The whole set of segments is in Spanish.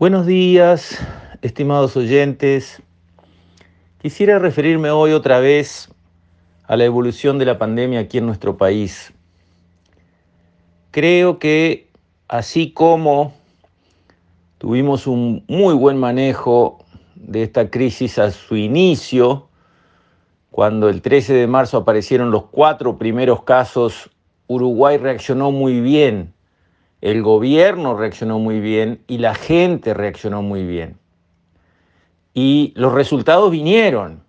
Buenos días, estimados oyentes. Quisiera referirme hoy otra vez a la evolución de la pandemia aquí en nuestro país. Creo que así como tuvimos un muy buen manejo de esta crisis a su inicio, cuando el 13 de marzo aparecieron los cuatro primeros casos, Uruguay reaccionó muy bien el gobierno reaccionó muy bien y la gente reaccionó muy bien. Y los resultados vinieron.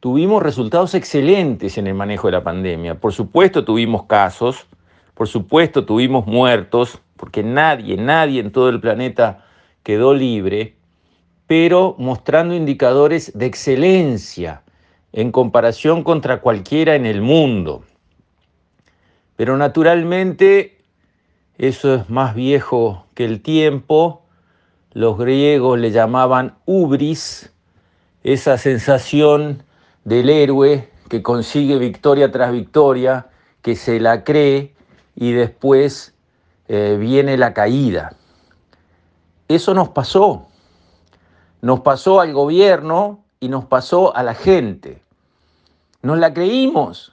Tuvimos resultados excelentes en el manejo de la pandemia. Por supuesto tuvimos casos, por supuesto tuvimos muertos, porque nadie, nadie en todo el planeta quedó libre, pero mostrando indicadores de excelencia en comparación contra cualquiera en el mundo. Pero naturalmente eso es más viejo que el tiempo. Los griegos le llamaban ubris, esa sensación del héroe que consigue victoria tras victoria, que se la cree y después eh, viene la caída. Eso nos pasó. Nos pasó al gobierno y nos pasó a la gente. Nos la creímos.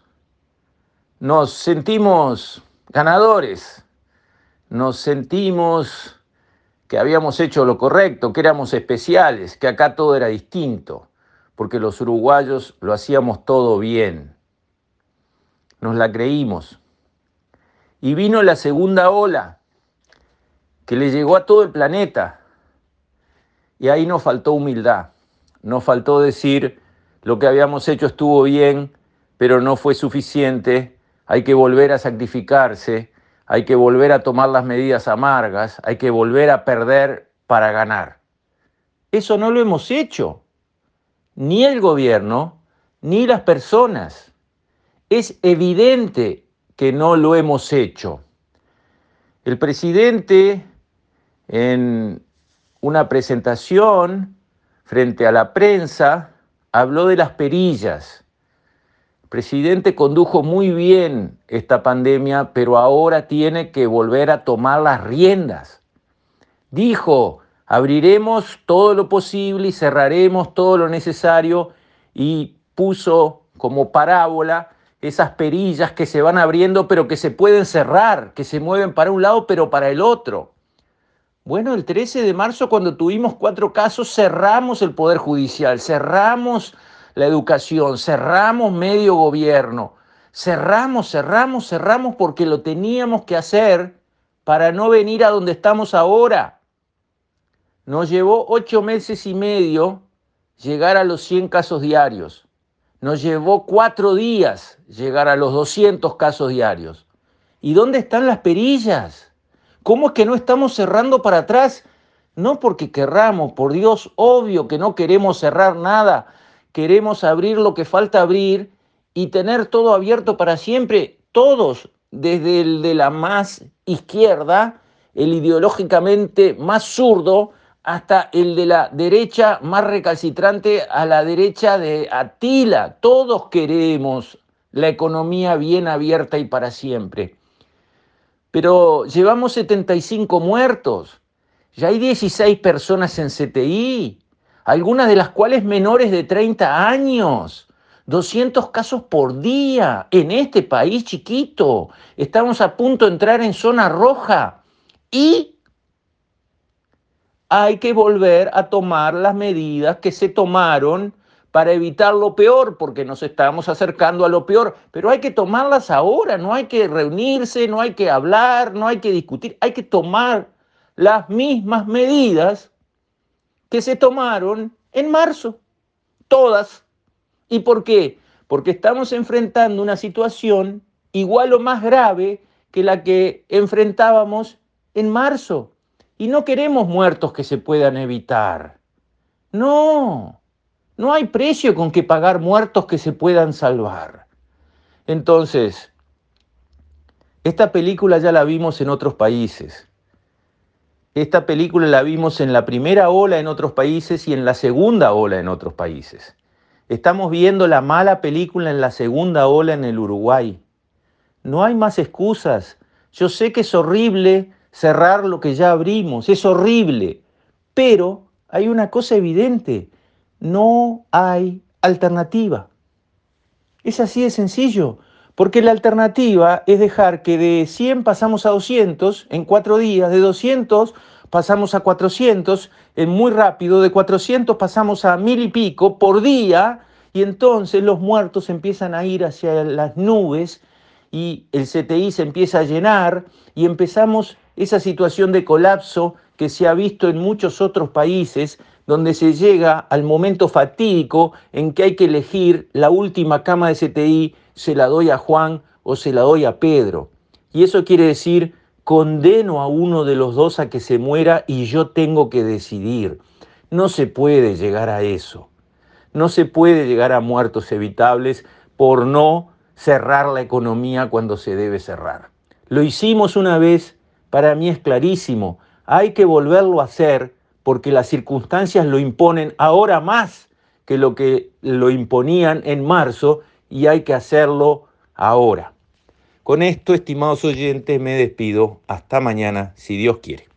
Nos sentimos ganadores nos sentimos que habíamos hecho lo correcto, que éramos especiales, que acá todo era distinto, porque los uruguayos lo hacíamos todo bien. Nos la creímos. Y vino la segunda ola, que le llegó a todo el planeta. Y ahí nos faltó humildad, nos faltó decir, lo que habíamos hecho estuvo bien, pero no fue suficiente, hay que volver a sacrificarse, hay que volver a tomar las medidas amargas, hay que volver a perder para ganar. Eso no lo hemos hecho, ni el gobierno, ni las personas. Es evidente que no lo hemos hecho. El presidente en una presentación frente a la prensa habló de las perillas presidente condujo muy bien esta pandemia, pero ahora tiene que volver a tomar las riendas. Dijo, abriremos todo lo posible y cerraremos todo lo necesario y puso como parábola esas perillas que se van abriendo pero que se pueden cerrar, que se mueven para un lado pero para el otro. Bueno, el 13 de marzo cuando tuvimos cuatro casos cerramos el Poder Judicial, cerramos la educación, cerramos medio gobierno, cerramos, cerramos, cerramos porque lo teníamos que hacer para no venir a donde estamos ahora. Nos llevó ocho meses y medio llegar a los 100 casos diarios. Nos llevó cuatro días llegar a los 200 casos diarios. ¿Y dónde están las perillas? ¿Cómo es que no estamos cerrando para atrás? No porque querramos, por Dios, obvio que no queremos cerrar nada, queremos abrir lo que falta abrir y tener todo abierto para siempre, todos, desde el de la más izquierda, el ideológicamente más zurdo, hasta el de la derecha más recalcitrante a la derecha de Atila. Todos queremos la economía bien abierta y para siempre. Pero llevamos 75 muertos, ya hay 16 personas en CTI, algunas de las cuales menores de 30 años. 200 casos por día en este país chiquito. Estamos a punto de entrar en zona roja y hay que volver a tomar las medidas que se tomaron para evitar lo peor, porque nos estamos acercando a lo peor, pero hay que tomarlas ahora, no hay que reunirse, no hay que hablar, no hay que discutir, hay que tomar las mismas medidas que se tomaron en marzo, todas. ¿Y por qué? Porque estamos enfrentando una situación igual o más grave que la que enfrentábamos en marzo. Y no queremos muertos que se puedan evitar. No, no hay precio con que pagar muertos que se puedan salvar. Entonces, esta película ya la vimos en otros países. Esta película la vimos en la primera ola en otros países y en la segunda ola en otros países. Estamos viendo la mala película en la segunda ola en el Uruguay. No hay más excusas. Yo sé que es horrible cerrar lo que ya abrimos, es horrible, Pero hay una cosa evidente, no hay alternativa. Es así de sencillo, porque la alternativa es dejar que de 100 pasamos a 200 en cuatro días, de 200 pasamos a 400 en muy rápido, de 400 pasamos a mil y pico por día, y entonces los muertos empiezan a ir hacia las nubes y el CTI se empieza a llenar y empezamos esa situación de colapso que se ha visto en muchos otros países donde se llega al momento fatídico en que hay que elegir la última cama de CTI, se la doy a Juan o se la doy a Pedro. Y eso quiere decir, condeno a uno de los dos a que se muera y yo tengo que decidir. No se puede llegar a eso. No se puede llegar a muertos evitables por no cerrar la economía cuando se debe cerrar. Lo hicimos una vez, para mí es clarísimo, hay que volverlo a hacer porque las circunstancias lo imponen ahora más que lo que lo imponían en marzo y hay que hacerlo ahora. Con esto, estimados oyentes, me despido. Hasta mañana, si Dios quiere.